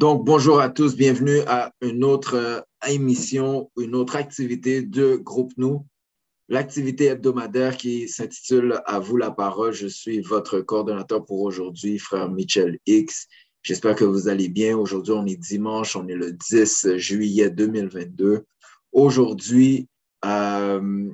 Donc, bonjour à tous, bienvenue à une autre euh, émission, une autre activité de Groupe Nous, l'activité hebdomadaire qui s'intitule À vous la parole. Je suis votre coordonnateur pour aujourd'hui, frère Michel X. J'espère que vous allez bien. Aujourd'hui, on est dimanche, on est le 10 juillet 2022. Aujourd'hui, euh,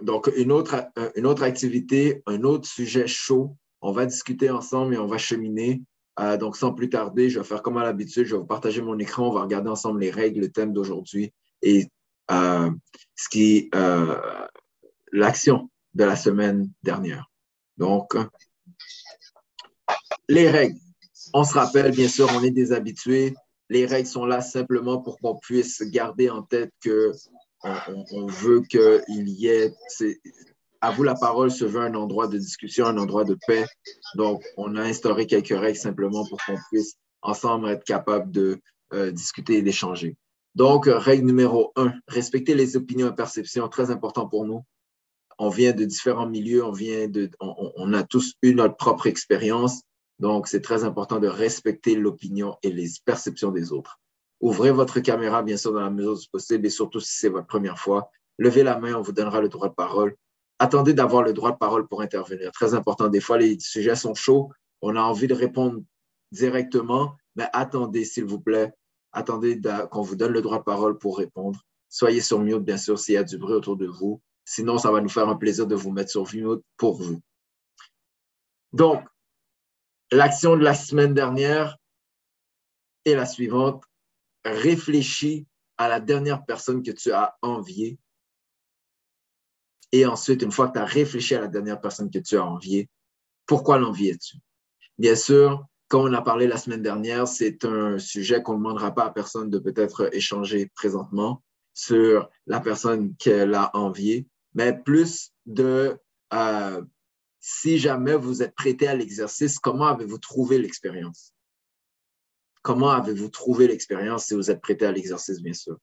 donc une autre, euh, une autre activité, un autre sujet chaud. On va discuter ensemble et on va cheminer. Euh, donc, sans plus tarder, je vais faire comme à l'habitude, je vais vous partager mon écran, on va regarder ensemble les règles, le thème d'aujourd'hui et euh, ce qui euh, l'action de la semaine dernière. Donc, les règles. On se rappelle, bien sûr, on est des habitués. Les règles sont là simplement pour qu'on puisse garder en tête que on veut qu'il y ait à vous la parole se veut un endroit de discussion, un endroit de paix. Donc, on a instauré quelques règles simplement pour qu'on puisse ensemble être capable de euh, discuter et d'échanger. Donc, règle numéro un, respecter les opinions et perceptions, très important pour nous. On vient de différents milieux, on vient de, on, a tous eu notre propre expérience. Donc, c'est très important de respecter l'opinion et les perceptions des autres. Ouvrez votre caméra, bien sûr, dans la mesure du possible et surtout si c'est votre première fois. Levez la main, on vous donnera le droit de parole attendez d'avoir le droit de parole pour intervenir. Très important. Des fois, les sujets sont chauds. On a envie de répondre directement, mais attendez, s'il vous plaît. Attendez qu'on vous donne le droit de parole pour répondre. Soyez sur mute, bien sûr, s'il y a du bruit autour de vous. Sinon, ça va nous faire un plaisir de vous mettre sur mute pour vous. Donc, l'action de la semaine dernière est la suivante. Réfléchis à la dernière personne que tu as enviée et ensuite, une fois que tu as réfléchi à la dernière personne que tu as enviée, pourquoi l'enviais-tu? Bien sûr, comme on a parlé la semaine dernière, c'est un sujet qu'on ne demandera pas à personne de peut-être échanger présentement sur la personne qu'elle a enviée, mais plus de euh, si jamais vous êtes prêté à l'exercice, comment avez-vous trouvé l'expérience? Comment avez-vous trouvé l'expérience si vous êtes prêté à l'exercice, bien sûr?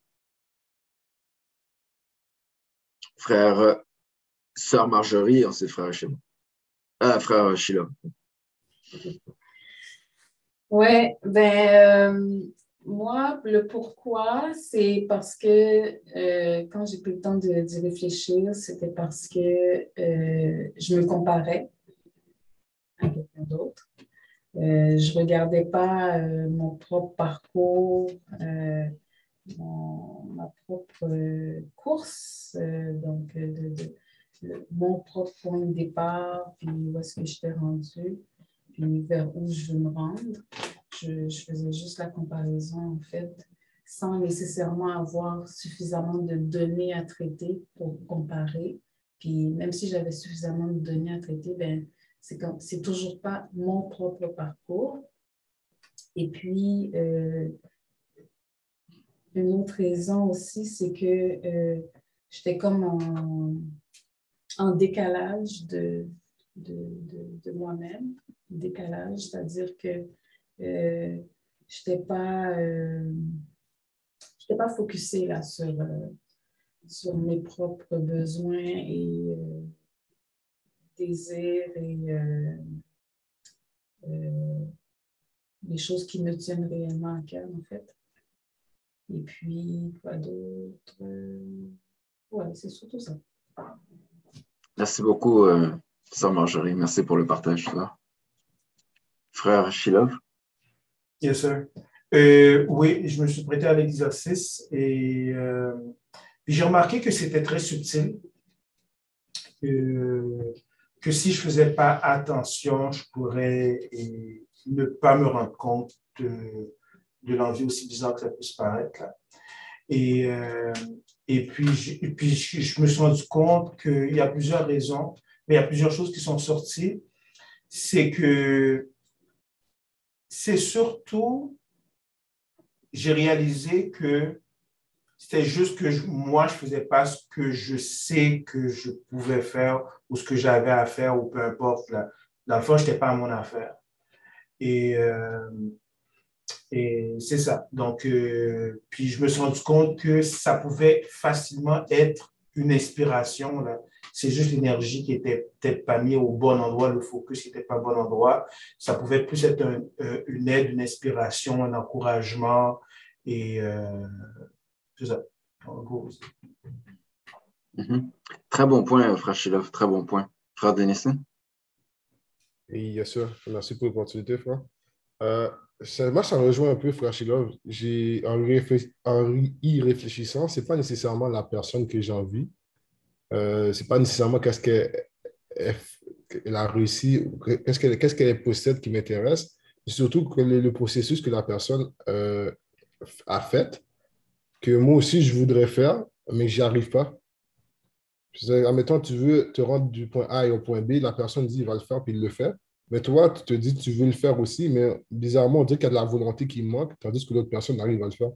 Frère sœur Marjorie, ensuite frère Shima. Ah, frère Sheila. Oui, ben, euh, moi, le pourquoi, c'est parce que euh, quand j'ai pris le temps d'y réfléchir, c'était parce que euh, je me comparais à quelqu'un d'autre. je ne regardais pas mon propre parcours, ma propre course, donc de mon propre point de départ, puis où est-ce que j'étais rendue, puis vers où je veux me rendre. Je, je, faisais juste la comparaison, en fait, sans nécessairement avoir suffisamment de données à traiter pour comparer. Puis même si j'avais suffisamment de données à traiter, ben, c'est, comme, c'est toujours pas mon propre parcours. Et puis, euh, une autre raison aussi, c'est que euh, j'étais comme en, en décalage de, de, moi-même, décalage, c'est-à-dire que euh, je n'étais pas, euh, pas focusée là, sur, euh, sur mes propres besoins et euh, désirs et les choses qui me tiennent réellement à cœur, en fait. Et puis, quoi d'autre? Ouais, c'est surtout ça. Merci beaucoup, euh, Sœur Marjorie. Merci pour le partage. Frère Shilov. Yes, sir. Euh, oui, je me suis prêté à l'exercice et euh, j'ai remarqué que c'était très subtil. que si je ne faisais pas attention, je pourrais ne pas me rendre compte de, l'envie aussi bizarre que ça puisse paraître. Et, et puis, je, puis je, me suis rendu compte qu'il y a plusieurs raisons, mais il y a plusieurs choses qui sont sorties. C'est que c'est surtout, j'ai réalisé que c'était juste que moi, je ne faisais pas ce que je sais que je pouvais faire ou ce que j'avais à faire ou peu importe. Là. Dans le fond, je n'étais pas à mon affaire. Et, euh, et c'est ça. Donc, euh, puis je me suis rendu compte que ça pouvait facilement être une inspiration là, c'est juste l'énergie qui était peut-être pas mise au bon endroit, le focus n'était pas au bon endroit. Ça pouvait plus être euh, une aide, une inspiration, un encouragement et euh, ça. Mhm. Très bon point, frère Shilov, très bon point. Frère Denison? Oui, bien sûr. Merci pour l'opportunité, frère. Euh, moi, ça rejoint un peu, frère Shilov. En, y réfléchissant, ce n'est pas nécessairement la personne que j'ai envie. Euh, ce n'est pas nécessairement qu'est-ce qu'elle a réussi, qu'est-ce qu'elle possède qui m'intéresse. Surtout que le, processus que la personne euh, a fait, que moi aussi je voudrais faire, mais que j'y arrive pas. Admettons, tu veux te rendre du point A au point B, la personne dit il va le faire, puis il le fait. Mais toi, tu te dis tu veux le faire aussi, mais bizarrement, on dirait qu'il y a de la volonté qui manque, tandis que l'autre personne arrive à le faire.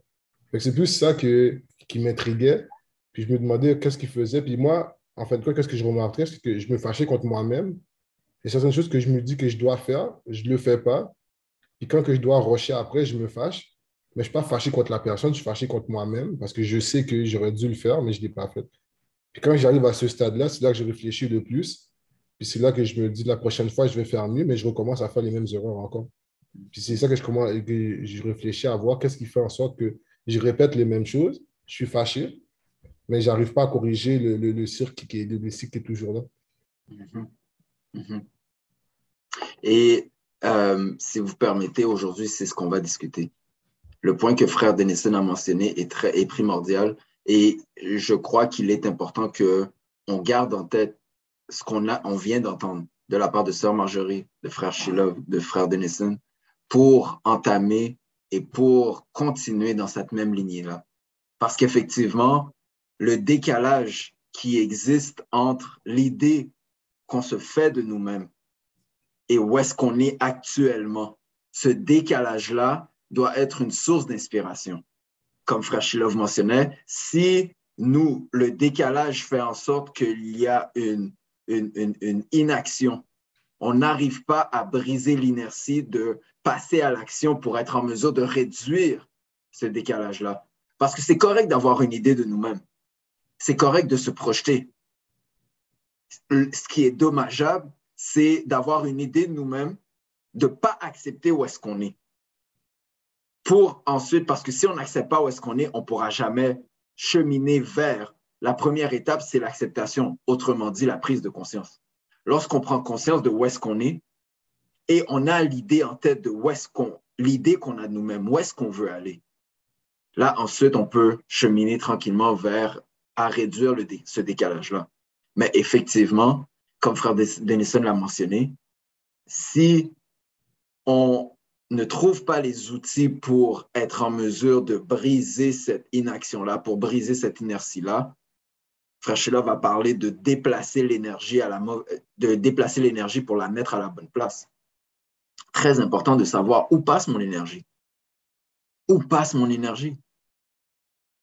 C'est plus ça qui m'intriguait. Puis je me demandais qu'est-ce qu'il faisait. Puis moi, en fait, qu'est-ce que je remarquais, c'est que je me fâchais contre moi-même. Et certaines choses que je me dis que je dois faire, je ne le fais pas. Puis quand que je dois rusher après, je me fâche. Mais je ne suis pas fâché contre la personne, je suis fâché contre moi-même parce que je sais que j'aurais dû le faire, mais je ne l'ai pas fait. Puis quand j'arrive à ce stade-là, c'est là que je réfléchis le plus. Puis c'est là que je me dis la prochaine fois, je vais faire mieux, mais je recommence à faire les mêmes erreurs encore. Puis c'est ça que je, commence, que je réfléchis à voir qu'est-ce qui fait en sorte que je répète les mêmes choses. Je suis fâché, mais je n'arrive pas à corriger le, le, cirque qui est, le, cycle qui est toujours là. Mm-hmm. Mm-hmm. Et euh, si vous permettez, aujourd'hui, c'est ce qu'on va discuter. Le point que frère Denison a mentionné est, très, est primordial et je crois qu'il est important qu'on garde en tête ce qu'on on vient d'entendre de la part de sœur Marjorie, de frère Shilov, de frère Denison, pour entamer et pour continuer dans cette même lignée-là. Parce qu'effectivement, le décalage qui existe entre l'idée qu'on se fait de nous-mêmes et où est-ce qu'on est actuellement, ce décalage-là doit être une source d'inspiration. Comme Frère Shilov mentionnait, si nous, le décalage fait en sorte qu'il y a une, une, inaction, on n'arrive pas à briser l'inertie de passer à l'action pour être en mesure de réduire ce décalage-là. Parce que c'est correct d'avoir une idée de nous-mêmes. C'est correct de se projeter. Ce qui est dommageable, c'est d'avoir une idée de nous-mêmes, de ne pas accepter où est-ce qu'on est pour ensuite, parce que si on n'accepte pas où est-ce qu'on est, on ne pourra jamais cheminer vers. La première étape, c'est l'acceptation, autrement dit, la prise de conscience. Lorsqu'on prend conscience de où est-ce qu'on est et on a l'idée en tête de où qu'on, l'idée qu'on a de nous-mêmes, où est-ce qu'on veut aller. Là, ensuite, on peut cheminer tranquillement vers à réduire ce décalage-là. Mais effectivement, comme Frère Denison l'a mentionné, si on ne trouve pas les outils pour être en mesure de briser cette inaction-là, pour briser cette inertie-là, Frère va parler de déplacer l'énergie de déplacer l'énergie pour la mettre à la bonne place. Très important de savoir où passe mon énergie. Où passe mon énergie?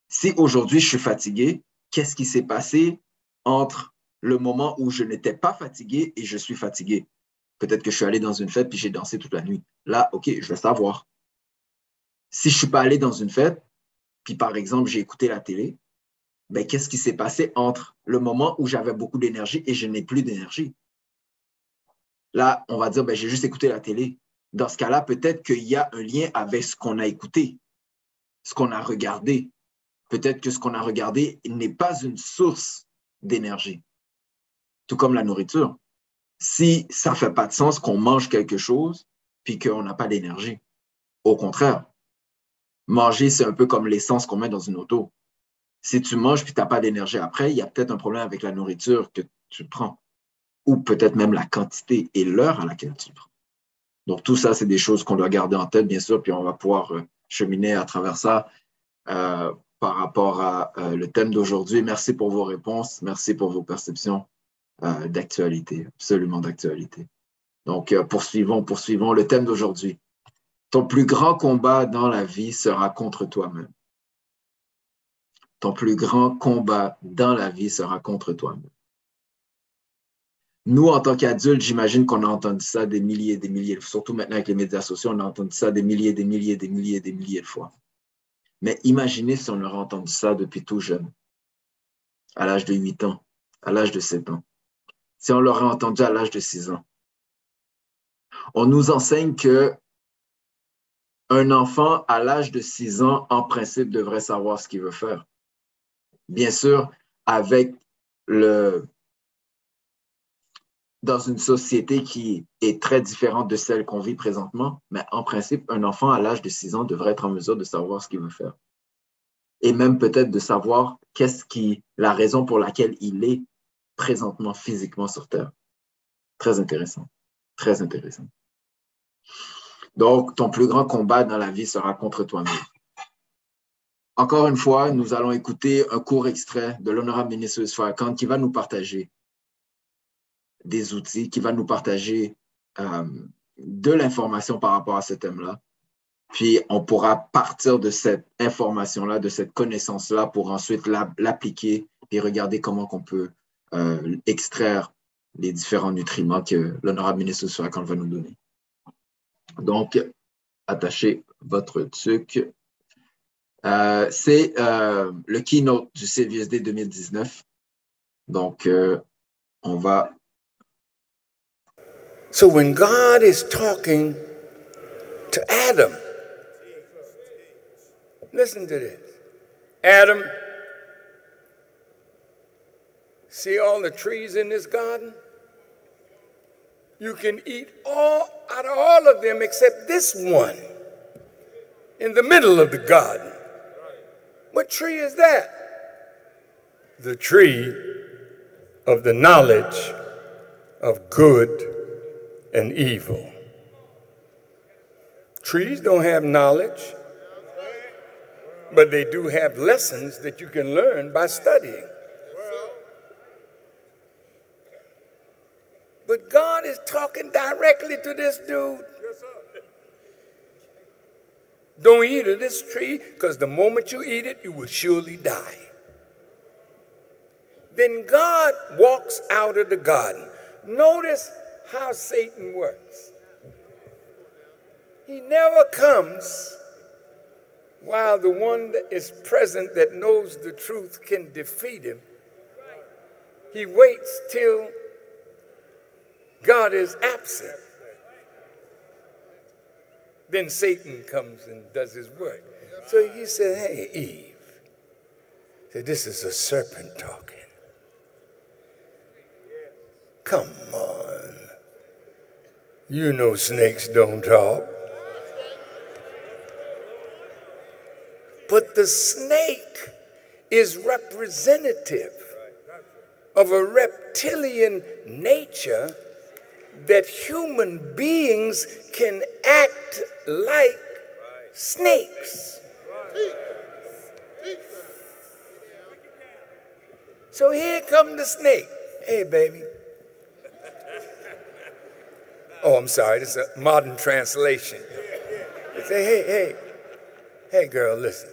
Si aujourd'hui je suis fatigué, qu'est-ce qui s'est passé entre le moment où je n'étais pas fatigué et je suis fatigué? Peut-être que je suis allé dans une fête puis j'ai dansé toute la nuit. Là, OK, je vais savoir. Si je ne suis pas allé dans une fête, puis par exemple, j'ai écouté la télé, ben, qu'est-ce qui s'est passé entre le moment où j'avais beaucoup d'énergie et je n'ai plus d'énergie? Là, on va dire, ben, j'ai juste écouté la télé. Dans ce cas-là, peut-être qu'il y a un lien avec ce qu'on a écouté, ce qu'on a regardé. Peut-être que ce qu'on a regardé n'est pas une source d'énergie, tout comme la nourriture si ça ne fait pas de sens qu'on mange quelque chose puis qu'on n'a pas d'énergie. Au contraire, manger, c'est un peu comme l'essence qu'on met dans une auto. Si tu manges puis tu n'as pas d'énergie après, il y a peut-être un problème avec la nourriture que tu prends ou peut-être même la quantité et l'heure à laquelle tu prends. Donc, tout ça, c'est des choses qu'on doit garder en tête, bien sûr, puis on va pouvoir euh, cheminer à travers ça euh, par rapport à euh, le thème d'aujourd'hui. Merci pour vos réponses, merci pour vos perceptions. D'actualité, absolument d'actualité. Donc, poursuivons, poursuivons le thème d'aujourd'hui. Ton plus grand combat dans la vie sera contre toi-même. Ton plus grand combat dans la vie sera contre toi-même. Nous, en tant qu'adultes, j'imagine qu'on a entendu ça des milliers et des milliers, surtout maintenant avec les médias sociaux, on a entendu ça des milliers, des milliers, des milliers, des milliers de fois. Mais imaginez si on aurait entendu ça depuis tout jeune, à l'âge de 8 ans, à l'âge de 7 ans si on l'aurait entendu à l'âge de 6 ans. On nous enseigne que un enfant à l'âge de 6 ans, en principe, devrait savoir ce qu'il veut faire. Bien sûr, avec le, dans une société qui est très différente de celle qu'on vit présentement, mais en principe, un enfant à l'âge de 6 ans devrait être en mesure de savoir ce qu'il veut faire. Et même peut-être de savoir qu'est-ce qui, la raison pour laquelle il est présentement physiquement sur Terre. Très intéressant. Très intéressant. Donc, ton plus grand combat dans la vie sera contre toi-même. Encore une fois, nous allons écouter un court extrait de l'honorable ministre Farrakhan qui va nous partager des outils, qui va nous partager euh, de l'information par rapport à ce thème-là. Puis on pourra partir de cette information-là, de cette connaissance-là pour ensuite l'appliquer et regarder comment on peut euh, extraire les différents nutriments que l'honorable ministre Farrakhan va nous donner. Donc, attachez votre truc. Euh, c'est euh, le keynote du CVSD 2019. Donc, euh, on va So when God is talking to Adam, listen to this. Adam, see all the trees in this garden? You can eat all out of all of them except this one in the middle of the garden. What tree is that? The tree of the knowledge of good and evil. Trees don't have knowledge, but they do have lessons that you can learn by studying. But God is talking directly to this dude. Don't eat of this tree, because the moment you eat it, you will surely die. Then God walks out of the garden. Notice how Satan works. He never comes while the one that is present that knows the truth can defeat him. He waits till God is absent. Then Satan comes and does his work. So he said, Hey, Eve. He Said, this is a serpent talking. Come on. You know snakes don't talk. But the snake is representative of a reptilian nature that human beings can act like snakes. So here come the snake. Hey, baby. Oh, I'm sorry, this is a modern translation. They say, hey, hey, hey, girl, listen.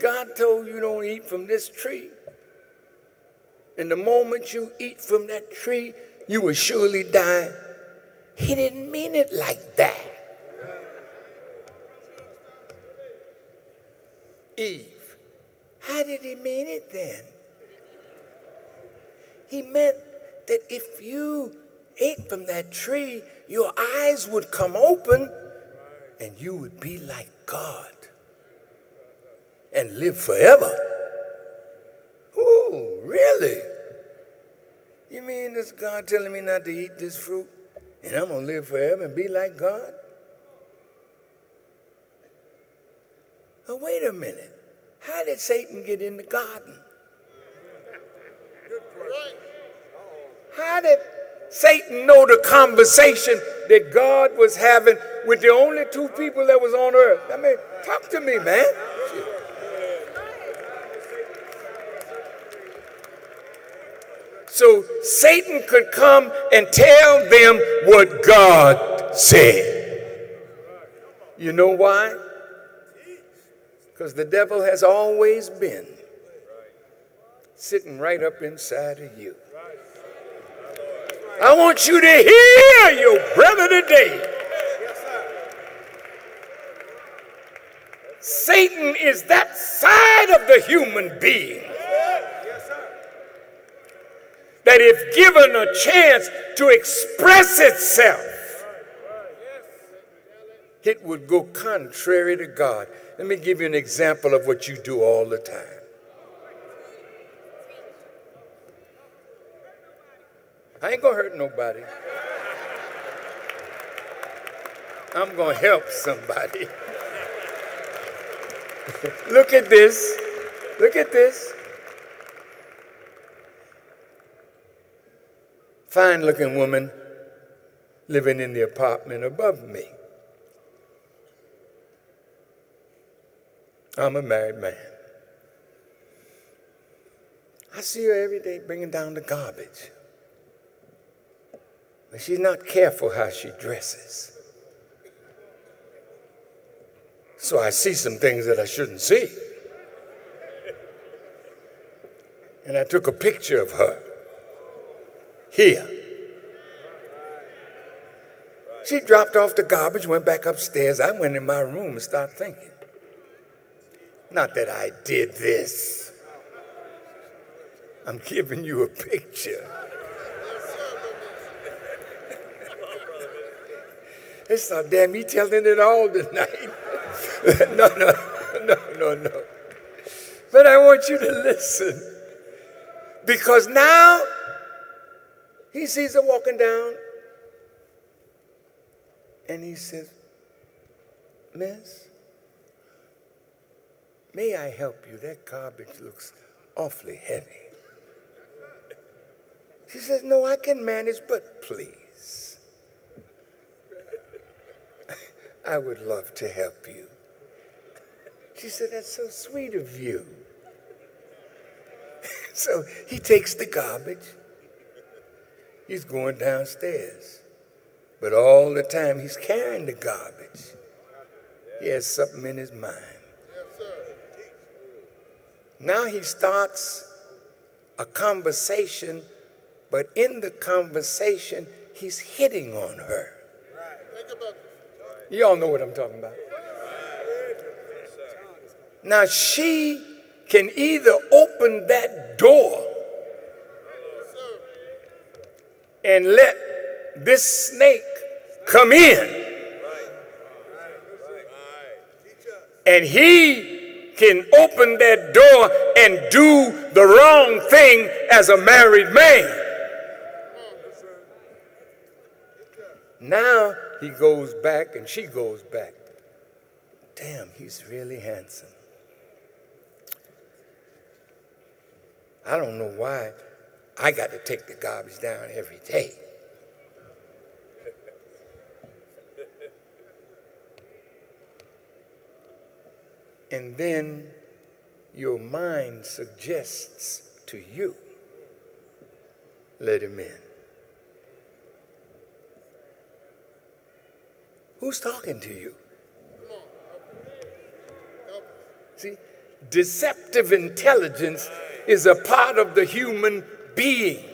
God told you don't eat from this tree. And the moment you eat from that tree, you will surely die. He didn't mean it like that. Eve, how did he mean it then? He meant that if you ate from that tree, your eyes would come open and you would be like God and live forever. Oh, really? This God telling me not to eat this fruit and I'm going to live forever and be like God? But wait a minute. How did Satan get in the garden? How did Satan know the conversation that God was having with the only two people that was on earth. I mean, talk to me, man. So Satan could come and tell them what God said. You know why? Because the devil has always been sitting right up inside of you. I want you to hear your brother today. Satan is that side of the human being that, if given a chance to express itself, it would go contrary to God. Let me give you an example of what you do all the time. I ain't gonna hurt nobody. I'm gonna help somebody. Look at this. Look at this. Fine looking woman living in the apartment above me. I'm a married man. I see her every day bringing down the garbage. But she's not careful how she dresses. So I see some things that I shouldn't see. And I took a picture of her here. She dropped off the garbage, went back upstairs. I went in my room and started thinking. Not that I did this. I'm giving you a picture. It's so damn me telling it all tonight. no, no, no, no, no. But I want you to listen. Because now he sees her walking down and he says, Miss, may I help you? That garbage looks awfully heavy. She says, No, I can manage, but please. I would love to help you. She said, That's so sweet of you. so he takes the garbage. He's going downstairs. But all the time he's carrying the garbage, he has something in his mind. Now he starts a conversation, but in the conversation, he's hitting on her. You all know what I'm talking about. Now she can either open that door and let this snake come in. And he can open that door and do the wrong thing as a married man. Now he goes back and she goes back. Damn, he's really handsome. I don't know why I got to take the garbage down every day. And then your mind suggests to you, let him in. Who's talking to you? See, deceptive intelligence is a part of the human being.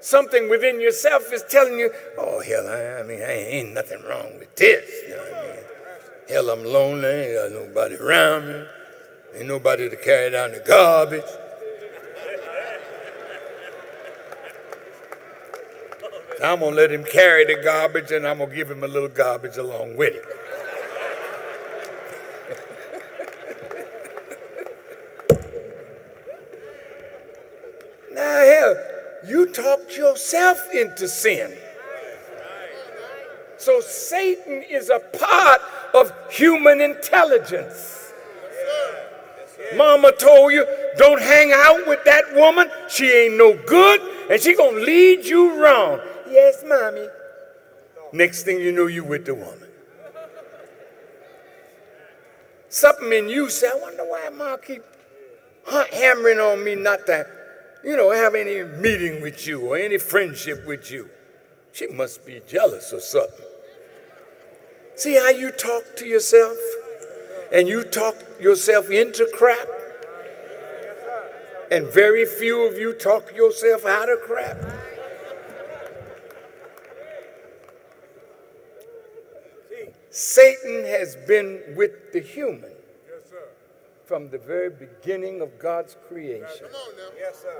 Something within yourself is telling you, oh, hell, I, I mean, I ain't nothing wrong with this. You know I mean? Hell, I'm lonely, ain't got nobody around me, ain't nobody to carry down the garbage. I'm gonna let him carry the garbage and I'm gonna give him a little garbage along with it. You talked yourself into sin. So Satan is a part of human intelligence. Mama told you, don't hang out with that woman. She ain't no good, and she gonna lead you wrong. Yes, mommy. Next thing you know, you with the woman. Something in you say, I wonder why mom keep hammering on me not to you know, have any meeting with you or any friendship with you. She must be jealous or something. See how you talk to yourself? And you talk yourself into crap? And very few of you talk yourself out of crap? Satan has been with the human from the very beginning of God's creation.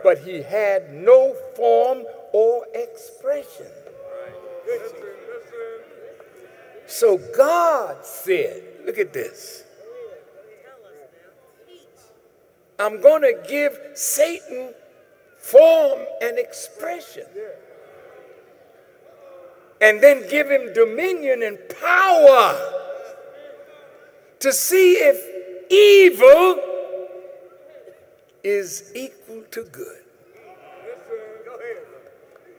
But he had no form or expression. So God said, look at this. I'm going to give Satan form and expression. And then give him dominion and power to see if evil is equal to good.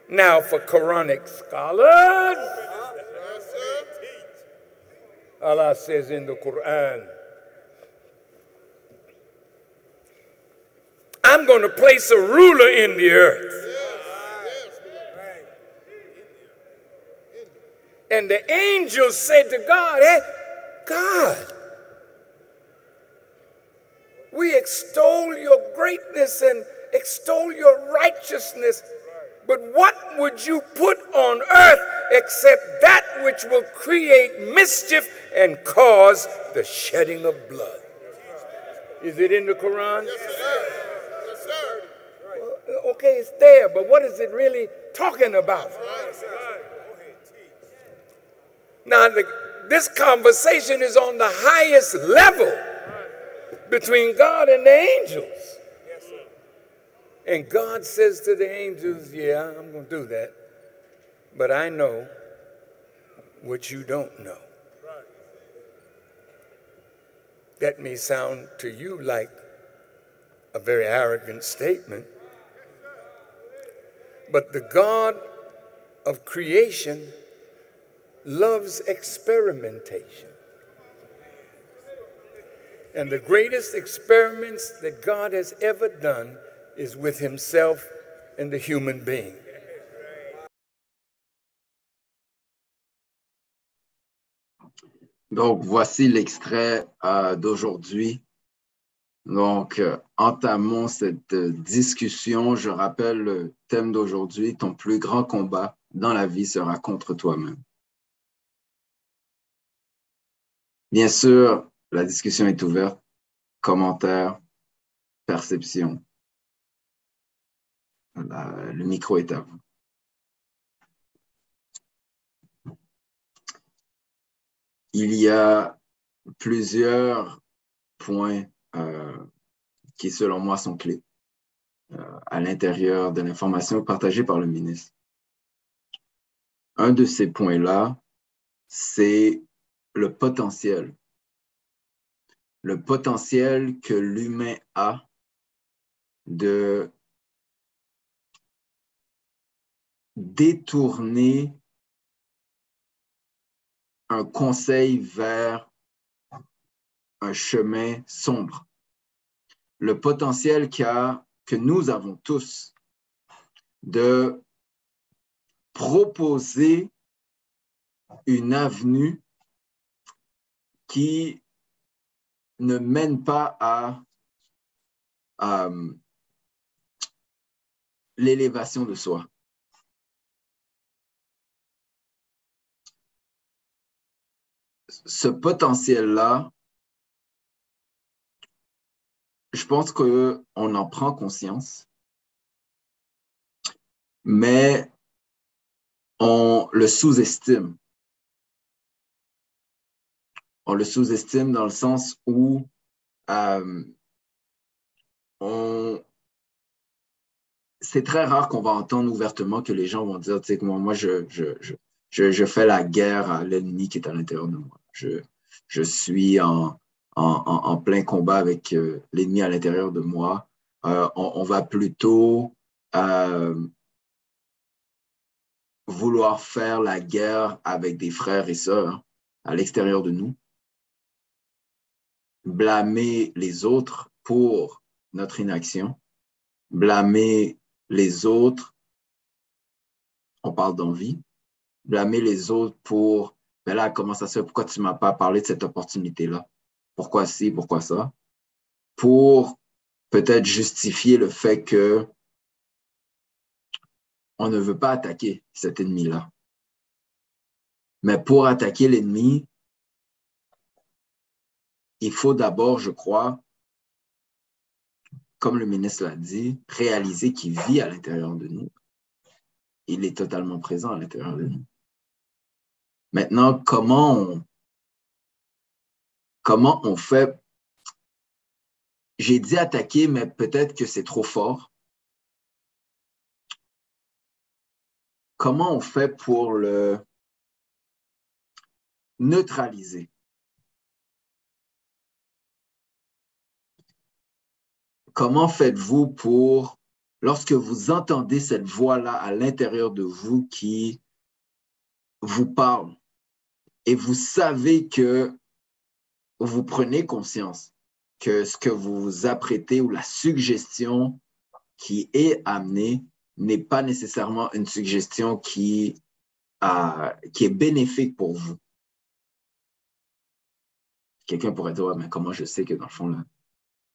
Now, for Quranic scholars, Allah says in the Quran, I'm going to place a ruler in the earth. And the angels said to God, Hey, God, we extol your greatness and extol your righteousness. But what would you put on earth except that which will create mischief and cause the shedding of blood? Is it in the Quran? Yes, sir. Yes, sir. Well, okay, it's there, but what is it really talking about? Now, the, this conversation is on the highest level between God and the angels. And God says to the angels, Yeah, I'm going to do that. But I know what you don't know. That may sound to you like a very arrogant statement. But the God of creation loves experimentation. And the greatest experiments that God has ever done is with himself and the human being. Donc, voici l'extrait euh, d'aujourd'hui. Donc, euh, entamons cette euh, discussion. Je rappelle le thème d'aujourd'hui, ton plus grand combat dans la vie sera contre toi-même. Bien sûr, la discussion est ouverte. Commentaires, perception. le micro est à vous. Il y a plusieurs points euh, qui, selon moi, sont clés euh, à l'intérieur de l'information partagée par le ministre. Un de ces points-là, c'est le potentiel. Le potentiel que l'humain a de détourner un conseil vers un chemin sombre. Le potentiel a, que nous avons tous de proposer une avenue qui ne mène pas à, l'élévation de soi. Ce potentiel-là, je pense qu'on en prend conscience, mais on le sous-estime on le sous-estime dans le sens où euh, c'est très rare qu'on va entendre ouvertement que les gens vont dire, tu sais, moi, moi je, je, fais la guerre à l'ennemi qui est à l'intérieur de moi. Je, je suis en, en, plein combat avec euh, l'ennemi à l'intérieur de moi. Euh, on, va plutôt vouloir faire la guerre avec des frères et sœurs à l'extérieur de nous blâmer les autres pour notre inaction, blâmer les autres, on parle d'envie, blâmer les autres pour, ben là, comment ça se fait, pourquoi tu ne m'as pas parlé de cette opportunité-là? Pourquoi ci, pourquoi ça? Pour peut-être justifier le fait que on ne veut pas attaquer cet ennemi-là. Mais pour attaquer l'ennemi, il faut d'abord, je crois, comme le ministre l'a dit, réaliser qu'il vit à l'intérieur de nous. Il est totalement présent à l'intérieur de nous. Maintenant, comment on, comment on fait? J'ai dit attaquer, mais peut-être que c'est trop fort. Comment on fait pour le neutraliser? Comment faites-vous pour, lorsque vous entendez cette voix-là à l'intérieur de vous qui vous parle et vous savez que vous prenez conscience que ce que vous vous apprêtez ou la suggestion qui est amenée n'est pas nécessairement une suggestion qui, qui est bénéfique pour vous. Quelqu'un pourrait dire, mais comment je sais que dans le fond, là,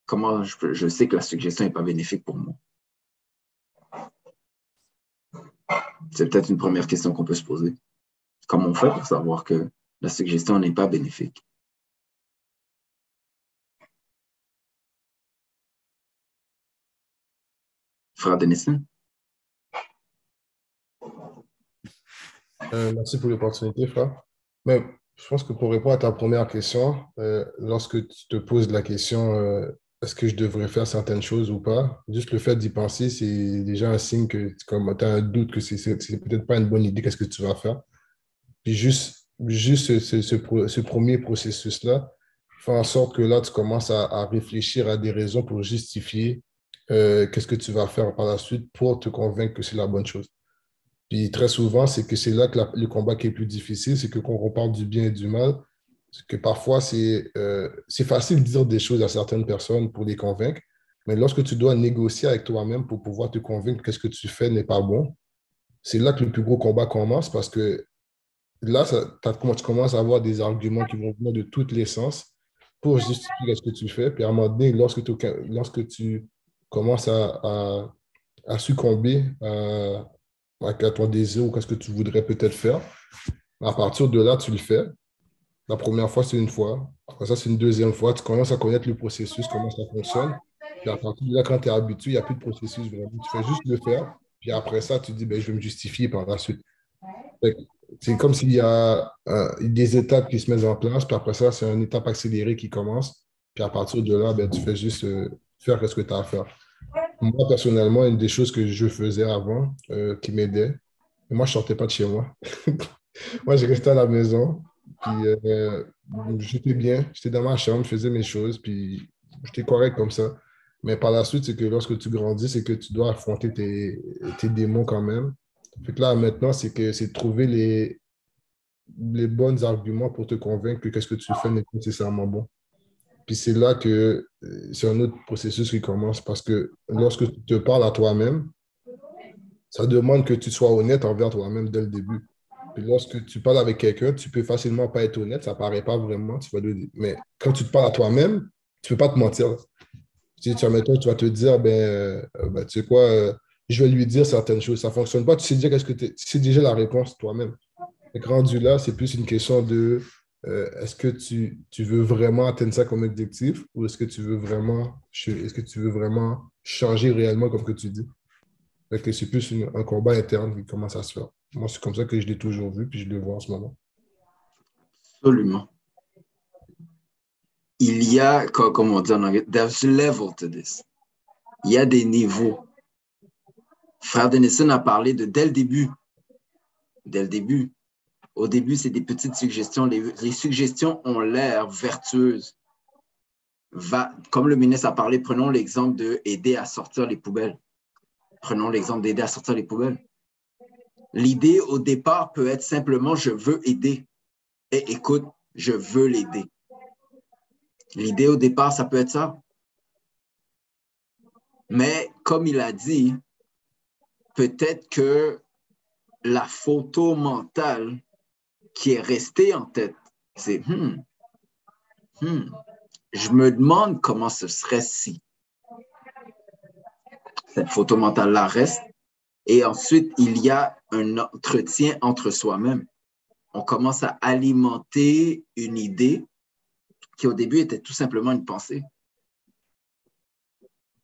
comment je, sais que la suggestion n'est pas bénéfique pour moi? C'est peut-être une première question qu'on peut se poser. Comment on fait pour savoir que la suggestion n'est pas bénéfique? Frère Denison? Euh, merci pour l'opportunité, frère. Mais je pense que pour répondre à ta première question, euh, lorsque tu te poses la question euh, est-ce que je devrais faire certaines choses ou pas, juste le fait d'y penser, c'est déjà un signe que comme tu as un doute que c'est peut-être pas une bonne idée, qu'est-ce que tu vas faire? Puis juste, juste ce, premier processus-là fait en sorte que là, tu commences à, réfléchir à des raisons pour justifier euh, qu'est-ce que tu vas faire par la suite pour te convaincre que c'est la bonne chose. Puis très souvent, c'est que c'est là que le combat qui est plus difficile, c'est que quand on parle du bien et du mal, que parfois euh, c'est facile de dire des choses à certaines personnes pour les convaincre, mais lorsque tu dois négocier avec toi-même pour pouvoir te convaincre que ce que tu fais n'est pas bon, c'est là que le plus gros combat commence parce que là, tu commences à avoir des arguments qui vont venir de tous les sens pour justifier ce que tu fais. Puis à un moment donné, lorsque tu, lorsque tu commences à, à, succomber à, à ton désir ou qu'est-ce que tu voudrais peut-être faire. À partir de là, tu le fais. La première fois, c'est une fois. Après ça, c'est une deuxième fois. Tu commences à connaître le processus, comment ça fonctionne. Puis à partir de là, quand tu es habitué, il n'y a plus de processus. Tu fais juste le faire. Puis après ça, tu dis, ben, je vais me justifier par la suite. C'est comme s'il y a euh, des étapes qui se mettent en place. Puis après ça, c'est une étape accélérée qui commence. Puis à partir de là, ben, tu fais juste euh, faire ce que tu as à faire. Moi, personnellement, une des choses que je faisais avant euh, qui m'aidait, moi, je ne sortais pas de chez moi. moi, je restais à la maison, puis euh, j'étais bien, j'étais dans ma chambre, je faisais mes choses, puis j'étais correct comme ça. Mais par la suite, c'est que lorsque tu grandis, c'est que tu dois affronter tes, tes démons quand même. Fait que là, maintenant, c'est que c'est trouver les, les bons arguments pour te convaincre que ce que tu fais n'est pas nécessairement bon. Puis c'est là que euh, c'est un autre processus qui commence parce que lorsque tu te parles à toi-même, ça demande que tu sois honnête envers toi-même dès le début. Lorsque tu parles avec quelqu'un, tu peux facilement pas être honnête, ça paraît pas vraiment, tu vas mais quand tu te parles à toi-même, tu peux pas te mentir. Si tu, vas, tu vas te dire, ben, euh, ben, tu sais quoi, euh, je vais lui dire certaines choses, ça fonctionne pas, tu sais déjà, que tu sais déjà la réponse toi-même. Rendu là, c'est plus une question de euh, est-ce que tu, tu, veux vraiment atteindre ça comme objectif ou est-ce que tu veux vraiment est-ce que tu veux vraiment changer réellement comme que tu dis? c'est plus un combat interne qui commence à se faire. Moi, c'est comme ça que je l'ai toujours vu, puis je le vois en ce moment. Absolument. Il y a, comme on dit en there's a level to this. Il y a des niveaux. Frère Denison a parlé de dès le début. Dès le début. Au début, c'est des petites suggestions. Les, suggestions ont l'air vertueuses. Comme le ministre a parlé, prenons l'exemple de aider à sortir les poubelles. Prenons l'exemple d'aider à sortir les poubelles. L'idée au départ peut être simplement je veux aider. Et écoute, je veux l'aider. L'idée au départ, ça peut être ça. Mais comme il a dit, peut-être que la photo mentale qui est restée en tête, c'est hmm, hmm, je me demande comment ce serait si cette photo mentale-là reste. Et ensuite, il y a un entretien entre soi-même. On commence à alimenter une idée qui au début était tout simplement une pensée.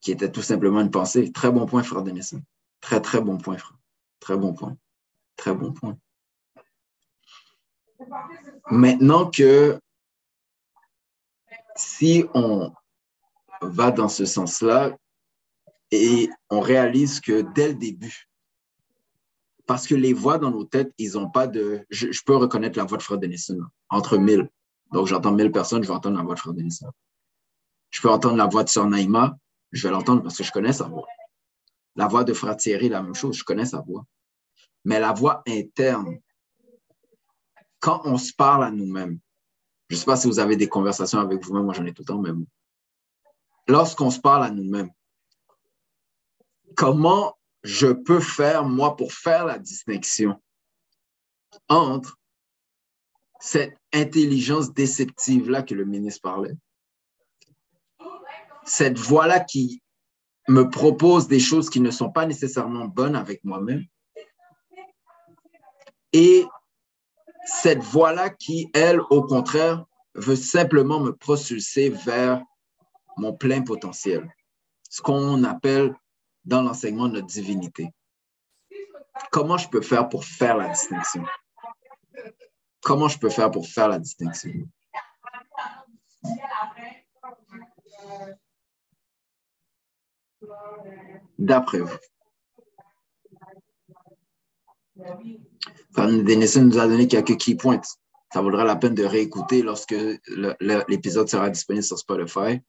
qui était tout simplement une pensée. Très bon point, frère Denison. Très, très bon point, frère. Très bon point. Très bon point. Maintenant que si on va dans ce sens-là et on réalise que dès le début, parce que les voix dans nos têtes, ils n'ont pas de. Je, peux reconnaître la voix de Frère Denison entre mille. Donc, j'entends mille personnes, je vais entendre la voix de Frère Denison. Je peux entendre la voix de Sœur Naïma, je vais l'entendre parce que je connais sa voix. La voix de Frère Thierry, la même chose, je connais sa voix. Mais la voix interne, quand on se parle à nous-mêmes, je ne sais pas si vous avez des conversations avec vous-même, moi j'en ai tout le temps, même. Lorsqu'on se parle à nous-mêmes, comment je peux faire, moi, pour faire la distinction entre cette intelligence déceptive-là que le ministre parlait, cette voix-là qui me propose des choses qui ne sont pas nécessairement bonnes avec moi-même, et cette voix-là qui, elle, au contraire, veut simplement me propulser vers mon plein potentiel, ce qu'on appelle dans l'enseignement notre divinité. Comment je peux faire pour faire la distinction? Comment je peux faire pour faire la distinction? D'après vous. Denison nous a donné quelques key points. Ça vaudra la peine de réécouter lorsque l'épisode sera disponible sur Spotify.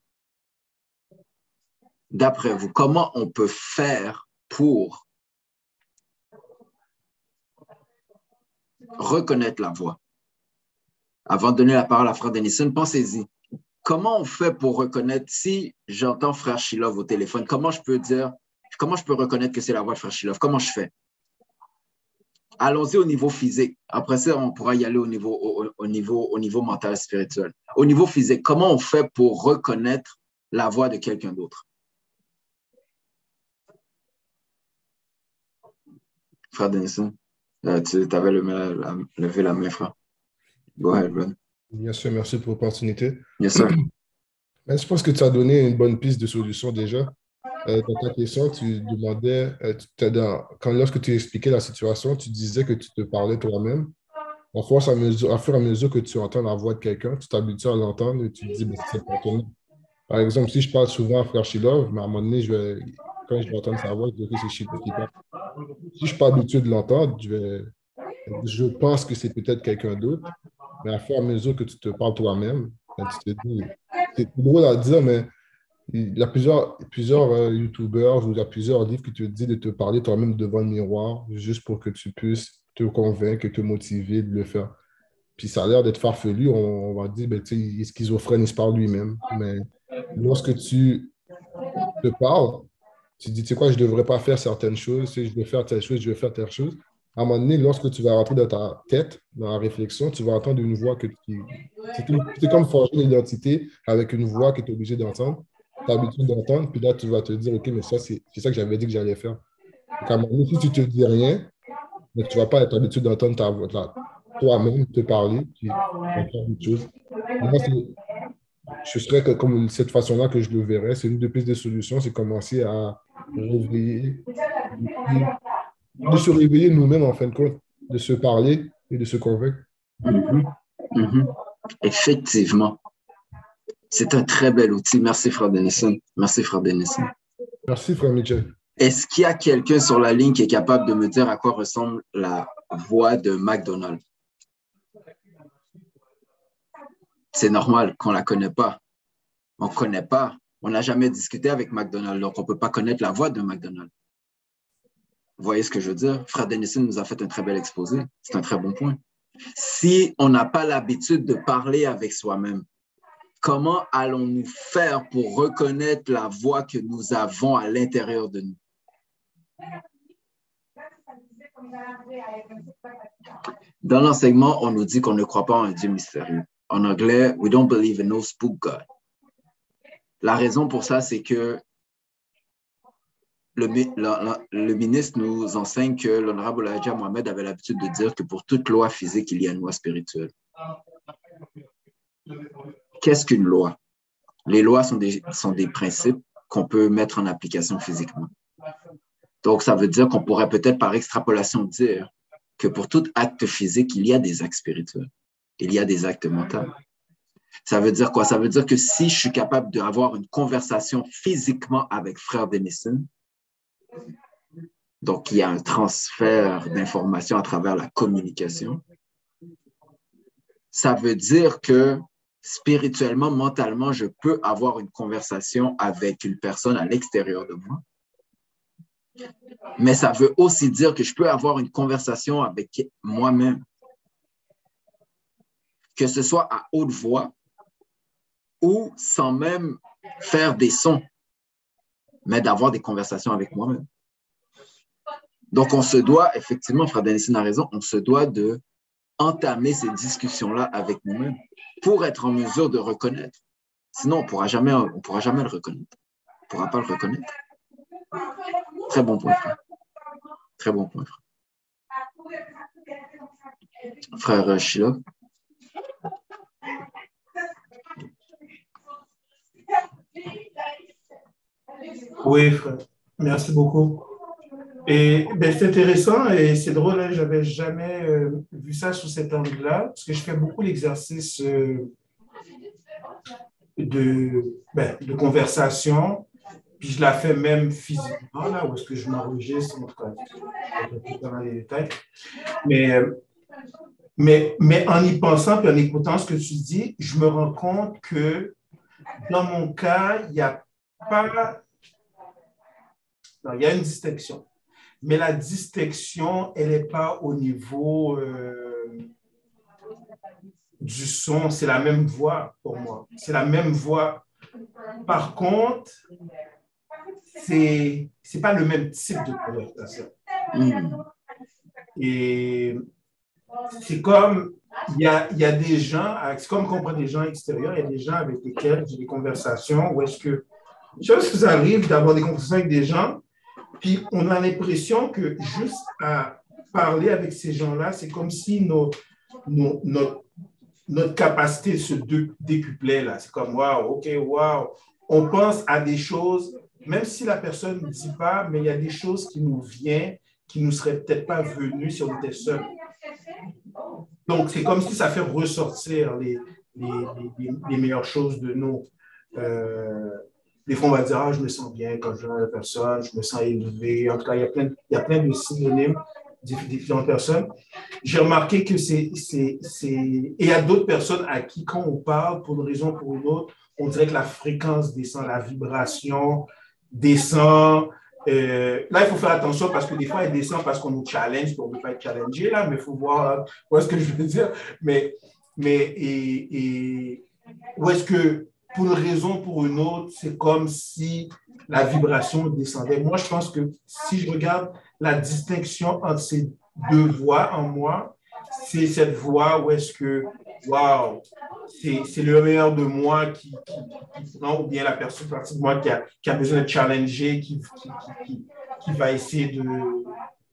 D'après vous, comment on peut faire pour reconnaître la voix? Avant de donner la parole à Frère Denison, pensez-y. Comment on fait pour reconnaître, si j'entends Frère Shilov au téléphone, comment je peux dire, comment je peux reconnaître que c'est la voix de Frère Shilov? Comment je fais? allons-y au niveau physique. Après ça, on pourra y aller au niveau, au, niveau, au niveau mental, spirituel. Au niveau physique, comment on fait pour reconnaître la voix de quelqu'un d'autre? Frère Denison, euh, tu avais levé la main, frère. Go ahead, brother. Bien sûr, merci pour l'opportunité. Yes, sir. je pense que tu as donné une bonne piste de solution déjà. Euh, dans ta question, tu demandais, euh, quand, lorsque tu expliquais la situation, tu disais que tu te parlais toi-même. En force, à, mesure, à fur et à mesure que tu entends la voix de quelqu'un, tu t'habitues à l'entendre et tu te dis, ben, c'est pas Par exemple, si je parle souvent à Frère Shilov, mais à un moment donné, je vais, quand je vais entendre sa voix, je dire que c'est Shilov qui parle. Si je ne suis pas habitué de l'entendre, je, pense que c'est peut-être quelqu'un d'autre. Mais à fur et à mesure que tu te parles toi-même, ben, tu te dis, c'est drôle à dire, mais il y a plusieurs, plusieurs euh, YouTubeurs ou il y a plusieurs livres qui te disent de te parler toi-même devant le miroir, juste pour que tu puisses te convaincre te motiver de le faire. Puis ça a l'air d'être farfelu, on, va dire, ben, il est schizophrène, il se parle lui-même. Mais lorsque tu te parles, tu dis, tu sais quoi, je ne devrais pas faire certaines choses, je vais faire telle chose, je vais faire telle chose. À un moment donné, lorsque tu vas rentrer dans ta tête, dans la réflexion, tu vas entendre une voix que tu. C'est comme forger une identité avec une voix que tu es obligé d'entendre tu as l'habitude d'entendre, puis là, tu vas te dire, OK, mais ça, c'est ça que j'avais dit que j'allais faire. Donc, si tu te dis rien, mais tu ne vas pas être habitué d'entendre ta voix, toi-même te parler, puis faire autre chose. Je serais comme cette façon-là que je le verrais. C'est une des pistes de solutions, c'est commencer à réveiller, de se réveiller nous-mêmes, en fin de compte, de se parler et de se convaincre. Mm-hmm. Mm-hmm. Effectivement. C'est un très bel outil. Merci, Frère Denison. Merci, Frère Denison. Merci, Frère Mitchell. Est-ce qu'il y a quelqu'un sur la ligne qui est capable de me dire à quoi ressemble la voix de McDonald's? C'est normal qu'on ne la connaît pas. On ne connaît pas. On n'a jamais discuté avec McDonald's, donc on ne peut pas connaître la voix de McDonald's. Vous voyez ce que je veux dire? Frère Denison nous a fait un très bel exposé. C'est un très bon point. Si on n'a pas l'habitude de parler avec soi-même, comment allons-nous faire pour reconnaître la voix que nous avons à l'intérieur de nous? Dans l'enseignement, on nous dit qu'on ne croit pas en un Dieu mystérieux. En anglais, we don't believe in no spook God. La raison pour ça, c'est que le, ministre nous enseigne que l'honorable Elijah Mohamed avait l'habitude de dire que pour toute loi physique, il y a une loi spirituelle. Qu'est-ce qu'une loi? Les lois sont des, sont des principes qu'on peut mettre en application physiquement. Donc, ça veut dire qu'on pourrait peut-être par extrapolation dire que pour tout acte physique, il y a des actes spirituels, il y a des actes mentaux. Ça veut dire quoi? Ça veut dire que si je suis capable d'avoir une conversation physiquement avec frère Denison, donc il y a un transfert d'informations à travers la communication, ça veut dire que spirituellement, mentalement, je peux avoir une conversation avec une personne à l'extérieur de moi. Mais ça veut aussi dire que je peux avoir une conversation avec moi-même. Que ce soit à haute voix ou sans même faire des sons, mais d'avoir des conversations avec moi-même. Donc, on se doit, effectivement, Frère Denis a raison, on se doit de entamer ces discussions-là avec nous-mêmes pour être en mesure de reconnaître. Sinon, on ne pourra jamais, on pourra jamais le reconnaître. On ne pourra pas le reconnaître. Très bon point, frère. Très bon point, frère. Frère Sheila. Oui, frère. Merci beaucoup. Et ben, c'est intéressant et c'est drôle, hein, je n'avais jamais euh, vu ça sous cet angle-là, parce que je fais beaucoup l'exercice euh, de, ben, de conversation, puis je la fais même physiquement, là, où est-ce que je m'enregistre, en tout cas, dans les détails. Mais, euh, mais, mais en y pensant, puis en écoutant ce que tu dis, je me rends compte que dans mon cas, il n'y a pas... Il y a une distinction mais la distinction, elle n'est pas au niveau euh, du son, c'est la même voix pour moi. C'est la même voix. Par contre, c'est n'est pas le même type de conversation. Et c'est comme, il y a, y a, des gens, c'est comme qu'on prend des gens extérieurs, il y a des gens avec lesquels j'ai des conversations où est-ce que, je sais que ça arrive d'avoir des conversations avec des gens puis on a l'impression que juste à parler avec ces gens-là, c'est comme si notre, capacité se décuplait là. C'est comme waouh, ok, waouh. On pense à des choses, même si la personne ne dit pas, mais il y a des choses qui nous viennent, qui nous seraient peut-être pas venues si on était seul. Donc, c'est comme si ça fait ressortir les, meilleures choses de nous. Euh, des fois, on va dire, ah, je me sens bien quand je vois la personne, je me sens élevé. En tout cas, il y a plein, il y a plein de synonymes différentes personnes. J'ai remarqué que c'est. Et il y a d'autres personnes à qui, quand on parle, pour une raison ou pour une autre, on dirait que la fréquence descend, la vibration descend. Euh, là, il faut faire attention parce que des fois, elle descend parce qu'on nous challenge, on ne pas être challengé, là, mais il faut voir où est-ce que je veux dire. Mais, mais et où est-ce que pour une raison ou pour une autre, c'est comme si la vibration descendait. Moi, je pense que si je regarde la distinction entre ces deux voix en moi, c'est cette voix où est-ce que, waouh, c'est le meilleur de moi qui, qui, ou bien la personne partie de moi qui a, qui a besoin de challenger, qui, qui, va essayer de,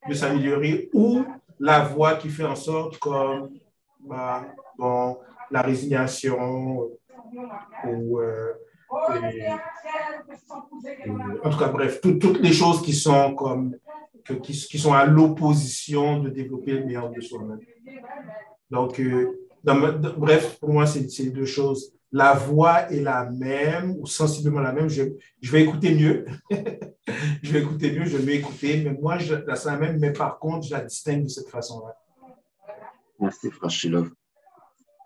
de s'améliorer, ou la voix qui fait en sorte comme, bah, bon, la résignation, ou, euh, en tout cas, bref, toutes les choses qui sont comme qui, qui sont à l'opposition de développer le meilleur de soi-même. Donc, euh, bref, pour moi, c'est deux choses. La voix est la même ou sensiblement la même. Je, je vais écouter mieux. je vais écouter mieux, je vais écouter, mais moi, je, la c'est la même, mais par contre, je la distingue de cette façon-là. Merci, Franchilov.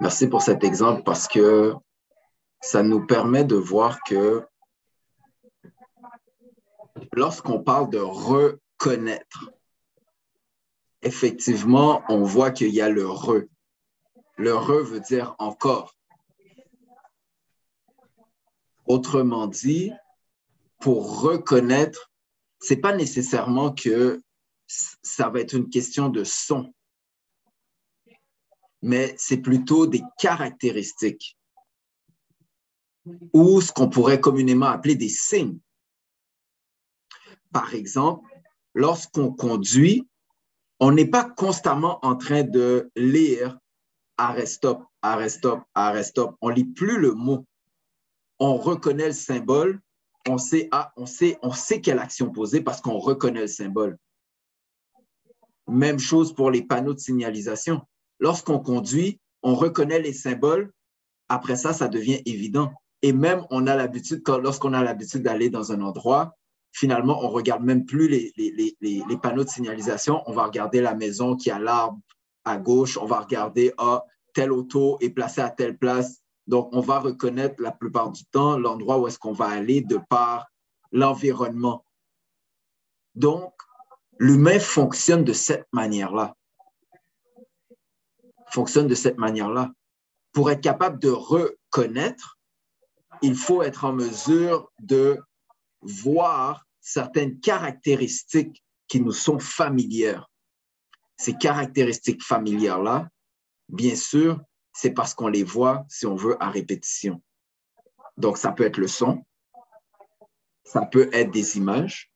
Merci pour cet exemple parce que ça nous permet de voir que lorsqu'on parle de reconnaître, effectivement, on voit qu'il y a le re. Le re veut dire encore. Autrement dit, pour reconnaître, c'est pas nécessairement que ça va être une question de son, mais c'est plutôt des caractéristiques ou ce qu'on pourrait communément appeler des signes. Par exemple, lorsqu'on conduit, on n'est pas constamment en train de lire arrêt stop, arrêt stop, arrêt stop. On lit plus le mot. On reconnaît le symbole on sait, ah, on sait, on sait quelle action poser parce qu'on reconnaît le symbole. Même chose pour les panneaux de signalisation. Lorsqu'on conduit, on reconnaît les symboles. Après ça, ça devient évident. Et même, on a l'habitude, lorsqu'on a l'habitude d'aller dans un endroit, finalement, on regarde même plus les, panneaux de signalisation. On va regarder la maison qui a l'arbre à gauche. On va regarder, ah, telle auto est placée à telle place. Donc, on va reconnaître la plupart du temps l'endroit où est-ce qu'on va aller de par l'environnement. Donc, l'humain fonctionne de cette manière-là. Fonctionne de cette manière-là. Pour être capable de reconnaître, il faut être en mesure de voir certaines caractéristiques qui nous sont familières. Ces caractéristiques familières-là, bien sûr, c'est parce qu'on les voit, si on veut, à répétition. Donc, ça peut être le son, ça peut être des images,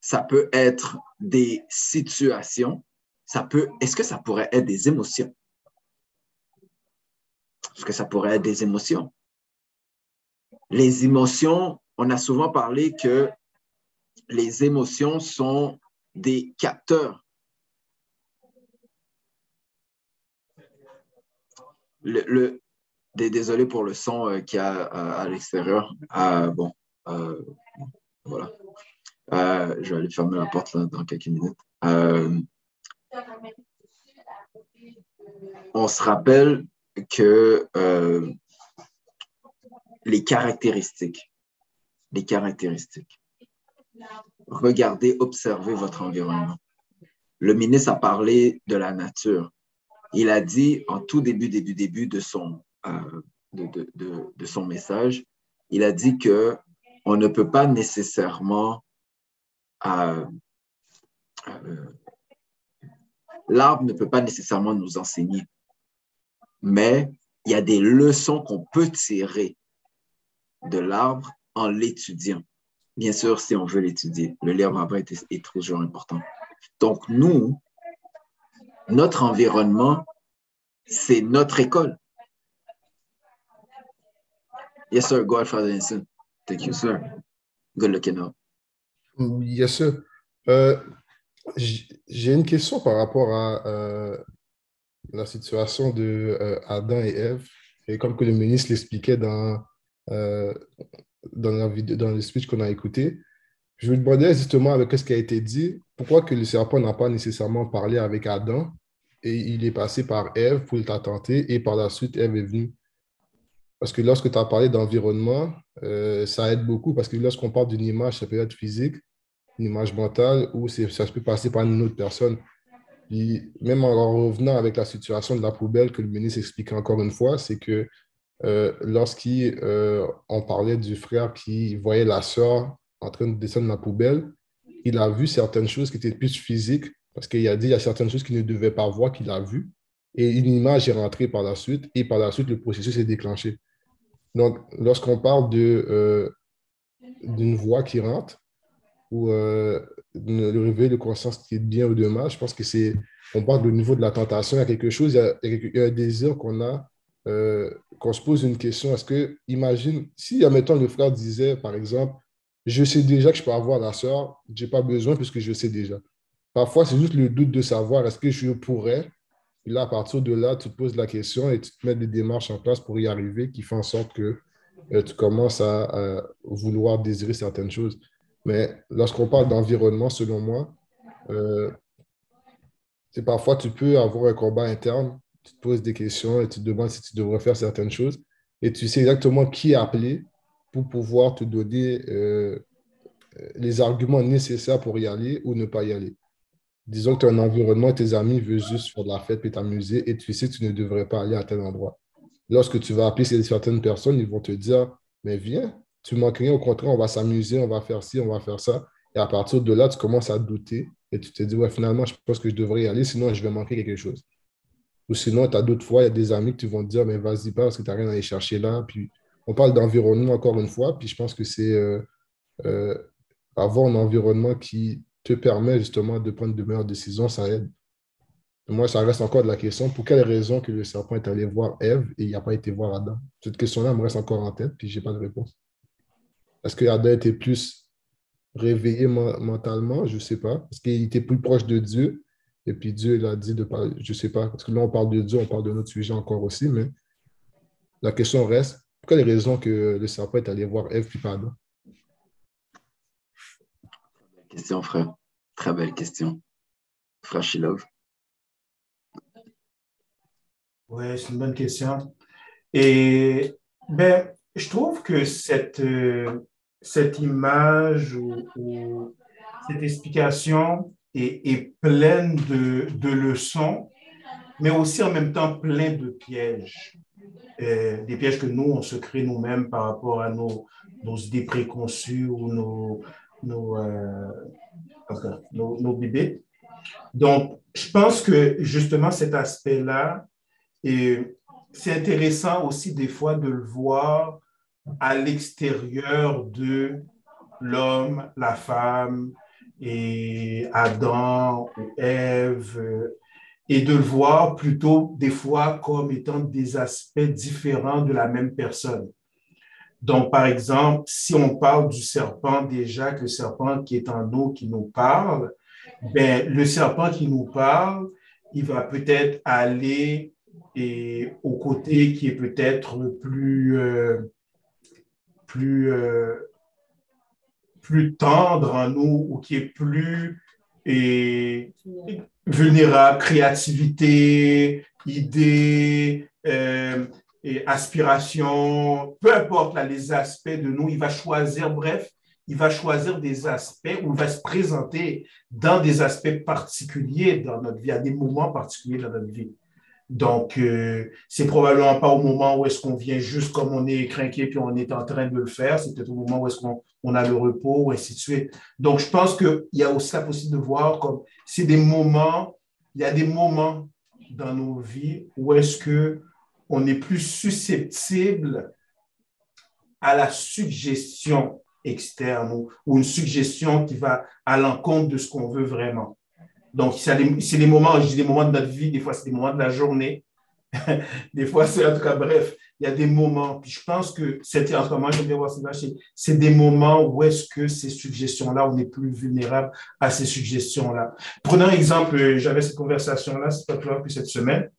ça peut être des situations, ça peut, est-ce que ça pourrait être des émotions? Est-ce que ça pourrait être des émotions? Les émotions, on a souvent parlé que les émotions sont des capteurs. Le, désolé pour le son euh, qu'il y a euh, à, l'extérieur. Euh, bon, voilà. je vais aller fermer la porte dans quelques minutes. on se rappelle que les caractéristiques les caractéristiques. Regardez, observez votre environnement. Le ministre a parlé de la nature. Il a dit en tout début, début, début de son, euh, de, son message, il a dit que on ne peut pas nécessairement euh, euh, l'arbre ne peut pas nécessairement nous enseigner, mais il y a des leçons qu'on peut tirer de l'arbre en l'étudiant. Bien sûr, si on veut l'étudier, le livre après est, est toujours important. Donc, nous, notre environnement, c'est notre école. Yes, sir. Go ahead, Father. Thank you, sir. Good looking out. Yes, sir. Euh, J'ai une question par rapport à euh, la situation de euh, Adam et Ève. Et comme le ministre l'expliquait dans, euh, dans, la vidéo, dans le speech qu'on a écouté, je me demandais justement avec ce qui a été dit, pourquoi que le serpent n'a pas nécessairement parlé avec Adam et il est passé par Ève pour t'a tenté et par la suite Ève est venue? Parce que lorsque tu as parlé d'environnement, euh, ça aide beaucoup parce que lorsqu'on parle d'une image, ça peut être physique, une image mentale ou ça peut passer par une autre personne. même en revenant avec la situation de la poubelle que le ministre explique encore une fois, c'est que euh, lorsqu'on euh, parlait du frère qui voyait la soeur en train de descendre la poubelle, il a vu certaines choses qui étaient plus physiques, parce qu'il a dit qu'il y a certaines choses qu'il ne devait pas voir qu'il a vues, et une image est rentrée par la suite, et par la suite, le processus est déclenché. Donc, lorsqu'on parle euh, d'une voix qui rentre, ou euh, le réveil de conscience qui est bien ou de mal, je pense que c'est, on parle du niveau de la tentation, il y a quelque chose, il y a un désir qu'on a euh, qu'on se pose une question. Est-ce que, imagine, si, admettons, le frère disait, par exemple, je sais déjà que je peux avoir la soeur, je n'ai pas besoin puisque je sais déjà. Parfois, c'est juste le doute de savoir, est-ce que je pourrais? Et là, à partir de là, tu te poses la question et tu te mets des démarches en place pour y arriver qui font en sorte que euh, tu commences à, vouloir désirer certaines choses. Mais lorsqu'on parle d'environnement, selon moi, euh, c'est parfois tu peux avoir un combat interne tu te poses des questions et tu te demandes si tu devrais faire certaines choses. Et tu sais exactement qui appeler pour pouvoir te donner euh, les arguments nécessaires pour y aller ou ne pas y aller. Disons que tu as un environnement, tes amis veulent juste faire de la fête et t'amuser et tu sais que tu ne devrais pas aller à tel endroit. Lorsque tu vas appeler certaines personnes, ils vont te dire, mais viens, tu manques rien, au contraire, on va s'amuser, on va faire ci, on va faire ça. Et à partir de là, tu commences à douter et tu te dis, ouais, finalement, je pense que je devrais y aller, sinon je vais manquer quelque chose. Ou sinon, tu as d'autres fois, il y a des amis qui vont te dire, mais vas-y pas parce que tu n'as rien à aller chercher là. Puis on parle d'environnement encore une fois, puis je pense que c'est euh, euh, avoir un environnement qui te permet justement de prendre de meilleures décisions, ça aide. moi, ça reste encore de la question, pour quelle raison que le serpent est allé voir Ève et il n'a pas été voir Adam? Cette question-là me reste encore en tête, puis je n'ai pas de réponse. Est-ce que Adam était plus réveillé mentalement? Je ne sais pas. Est-ce qu'il était plus proche de Dieu? Et puis Dieu il a dit de parler, je ne sais pas, parce que là on parle de Dieu, on parle de notre sujet encore aussi, mais la question reste, pour quelle raison que le serpent est allé voir Ève puis pas Adam? Question, frère. Très belle question. Frère Shilov. Oui, c'est une bonne question. Et ben, je trouve que cette, euh, cette image ou, cette explication est pleine de, de, leçons, mais aussi en même temps plein de pièges. Euh, des pièges que nous, on se crée nous-mêmes par rapport à nos, nos idées préconçues ou nos, nos, euh, nos, nos, bébés. Donc, je pense que justement cet aspect-là, c'est intéressant aussi des fois de le voir à l'extérieur de l'homme, la femme et Adam ou Ève, et de le voir plutôt des fois comme étant des aspects différents de la même personne. Donc, par exemple, si on parle du serpent déjà, que le serpent qui est en eau qui nous parle, ben, le serpent qui nous parle, il va peut-être aller et au côté qui est peut-être plus, euh, plus, euh, plus tendre en nous ou qui est plus vulnérable, créativité, idée, euh, aspiration, peu importe là, les aspects de nous, il va choisir, bref, il va choisir des aspects où il va se présenter dans des aspects particuliers dans notre vie, à des moments particuliers dans notre vie. Donc, euh, c'est probablement pas au moment où est-ce qu'on vient juste comme on est craqué puis on est en train de le faire. C'est peut-être au moment où est-ce qu'on on a le repos, et ainsi de. Donc, je pense qu'il y a aussi la possibilité de voir comme c'est des moments, il y a des moments dans nos vies où est-ce que on est plus susceptible à la suggestion externe ou, ou une suggestion qui va à l'encontre de ce qu'on veut vraiment. Donc, c'est des, moments, je dis des moments de notre vie, des fois c'est des moments de la journée, des fois c'est en tout cas, bref, il y a des moments. Puis je pense que c'était en ce moment, je voir c'est des moments où est-ce que ces suggestions-là, on est plus vulnérable à ces suggestions-là. Prenons un exemple, euh, j'avais cette conversation-là, c'est pas plus que cette semaine.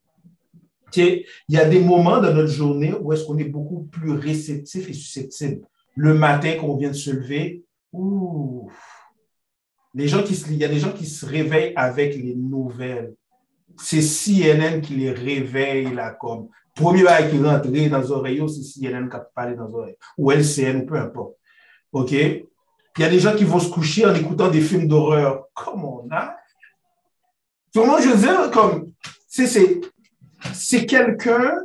Il y a des moments dans notre journée où est-ce qu'on est beaucoup plus réceptif et susceptible. Le matin, quand on vient de se lever, les gens qui il y a des gens qui se réveillent avec les nouvelles. C'est CNN qui les réveille là comme. Premier bail qui rentre dans les oreilles, c'est CNN qui parle dans les oreilles. Ou LCN, peu importe. OK? Il y a des gens qui vont se coucher en écoutant des films d'horreur. Comme on a. Comment je veux dire, comme. C'est quelqu'un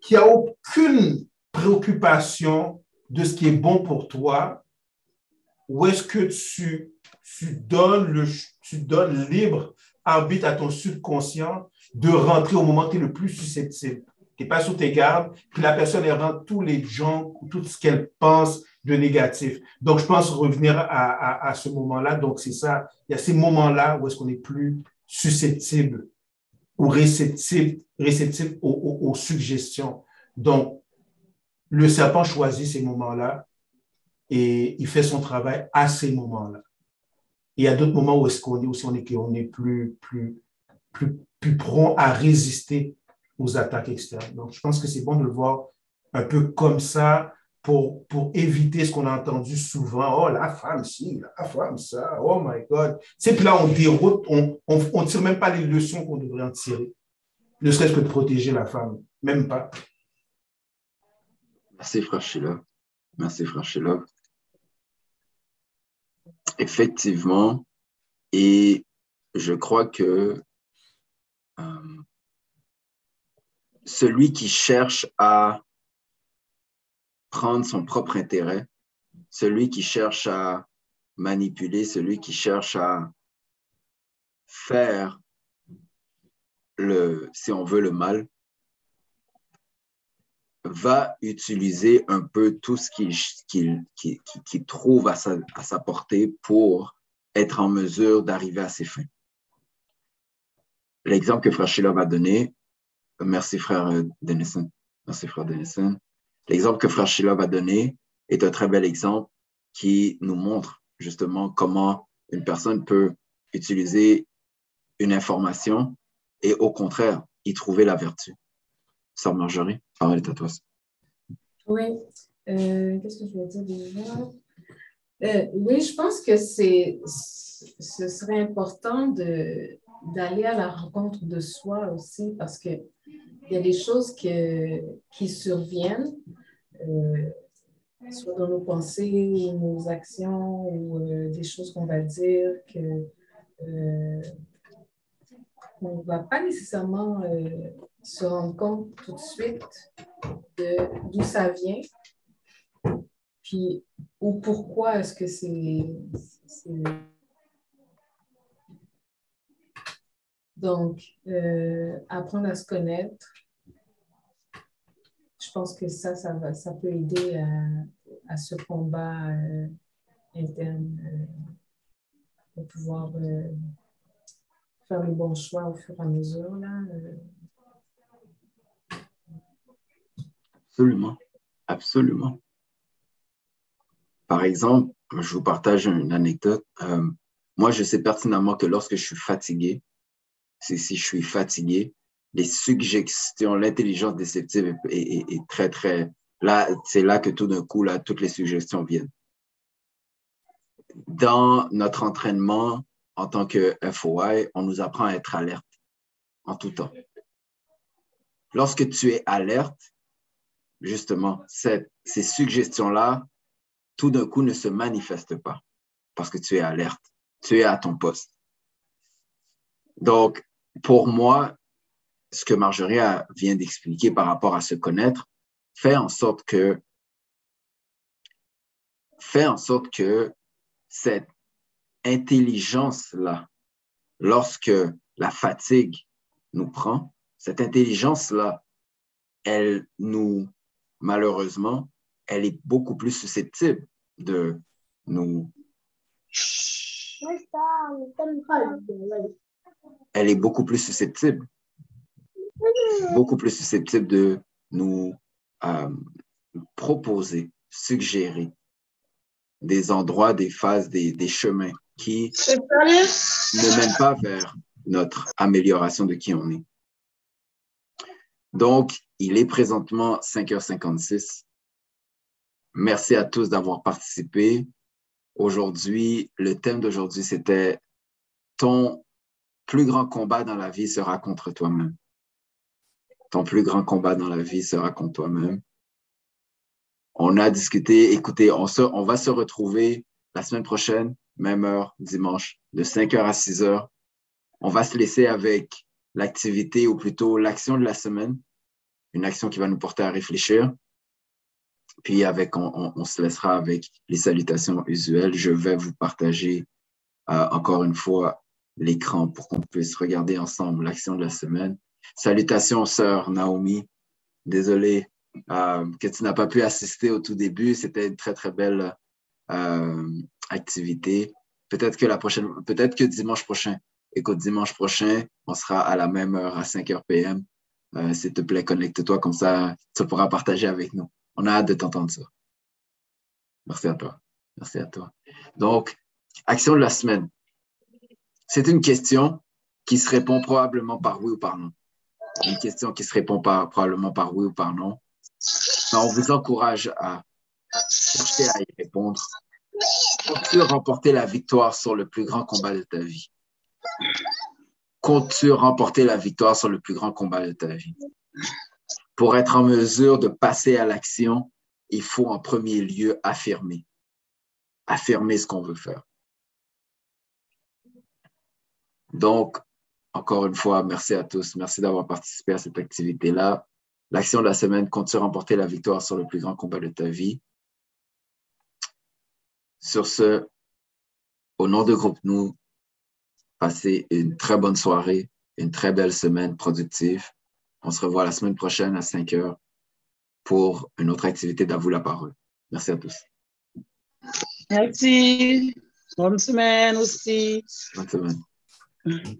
qui a aucune préoccupation de ce qui est bon pour toi, ou est-ce que tu tu donnes, le, tu donnes libre arbitre à ton subconscient de rentrer au moment où tu es le plus susceptible. Tu n'es pas sous tes gardes, puis la personne, elle rentre tous les gens, tout ce qu'elle pense de négatif. Donc, je pense revenir à, à, ce moment-là. Donc, c'est ça. Il y a ces moments-là où est-ce qu'on est plus susceptible ou réceptif, réceptif aux, aux suggestions. Donc, le serpent choisit ces moments-là et il fait son travail à ces moments-là il y a d'autres moments où est-ce qu'on est aussi, on est, on est plus, plus, plus, plus prompt à résister aux attaques externes. Donc, je pense que c'est bon de le voir un peu comme ça pour, pour éviter ce qu'on a entendu souvent. Oh, la femme ci, la femme ça, oh my God. C'est puis là, on déroute, on ne tire même pas les leçons qu'on devrait en tirer. Ne serait-ce que de protéger la femme, même pas. Merci, frère. Merci, frère effectivement, et je crois que celui qui cherche à prendre son propre intérêt, celui qui cherche à manipuler, celui qui cherche à faire le, si on veut, le mal, va utiliser un peu tout ce qu'il trouve à sa portée pour être en mesure d'arriver à ses fins. L'exemple que Frère Sheila va donner, merci Frère Denison, merci Frère Denison, l'exemple que Frère Sheila va donner, est un très bel exemple qui nous montre justement comment une personne peut utiliser une information et au contraire y trouver la vertu. Sœur Marjorie, parole est à toi. Oui, euh, qu'est-ce que je vais dire déjà? Euh, oui, je pense que c'est, ce serait important de, d'aller à la rencontre de soi aussi parce qu'il y a des choses que, qui surviennent, euh, soit dans nos pensées ou nos actions ou des choses qu'on va dire que on ne va pas nécessairement se rendre compte tout de suite d'où ça vient, puis ou pourquoi est-ce que c'est. Donc, euh, apprendre à se connaître, je pense que ça, ça, va, ça peut aider à, ce combat euh, interne euh, pour pouvoir faire le bon choix au fur et à mesure. Là, Absolument. Absolument. Par exemple, je vous partage une anecdote. Euh, moi, je sais pertinemment que lorsque je suis fatigué, si, si je suis fatigué, les suggestions, l'intelligence déceptive est, très, très... Là, c'est là que tout d'un coup, là, toutes les suggestions viennent. Dans notre entraînement en tant que FOI, on nous apprend à être alerte en tout temps. Lorsque tu es alerte, justement, ces suggestions-là, tout d'un coup, ne se manifestent pas parce que tu es alerte, tu es à ton poste. Donc, pour moi, ce que Marjorie vient d'expliquer par rapport à se connaître fait en sorte que fait en sorte que cette intelligence-là, lorsque la fatigue nous prend, cette intelligence-là, elle nous malheureusement, elle est beaucoup plus susceptible de nous... Elle est beaucoup plus susceptible, beaucoup plus susceptible de nous euh, proposer, suggérer des endroits, des phases, des, des chemins qui ne mènent pas vers notre amélioration de qui on est. Donc, il est présentement 5h56. Merci à tous d'avoir participé. Aujourd'hui, le thème d'aujourd'hui, c'était ton plus grand combat dans la vie sera contre toi-même. Ton plus grand combat dans la vie sera contre toi-même. On a discuté, écoutez, on, va se retrouver la semaine prochaine, même heure, dimanche, de 5h à 6h. On va se laisser avec l'activité ou plutôt l'action de la semaine, une action qui va nous porter à réfléchir. Puis avec, on, se laissera avec les salutations usuelles. Je vais vous partager euh, encore une fois l'écran pour qu'on puisse regarder ensemble l'action de la semaine. Salutations, sœur Naomi. Désolé euh, que tu n'as pas pu assister au tout début. C'était une très, très belle euh, activité. Peut-être que la prochaine, peut-être que dimanche prochain, Écoute, dimanche prochain, on sera à la même heure, à 5 h PM. S'il te plaît, connecte-toi, comme ça, tu pourras partager avec nous. On a hâte de t'entendre ça. Merci à toi. Merci à toi. Donc, action de la semaine. C'est une question qui se répond probablement par oui ou par non. Une question qui se répond probablement par oui ou par non. on vous encourage à chercher à y répondre. Pour remporter la victoire sur le plus grand combat de ta vie? comptes-tu remporter la victoire sur le plus grand combat de ta vie? Pour être en mesure de passer à l'action, il faut en premier lieu affirmer. Affirmer ce qu'on veut faire. Donc, encore une fois, merci à tous. Merci d'avoir participé à cette activité-là. L'action de la semaine, comptes-tu remporter la victoire sur le plus grand combat de ta vie? Sur ce, au nom de Groupe Nous, Passez une très bonne soirée, une très belle semaine productive. On se revoit la semaine prochaine à 5 heures pour une autre activité d'À vous la parole. Merci à tous. Merci. Bonne semaine aussi. Bonne semaine.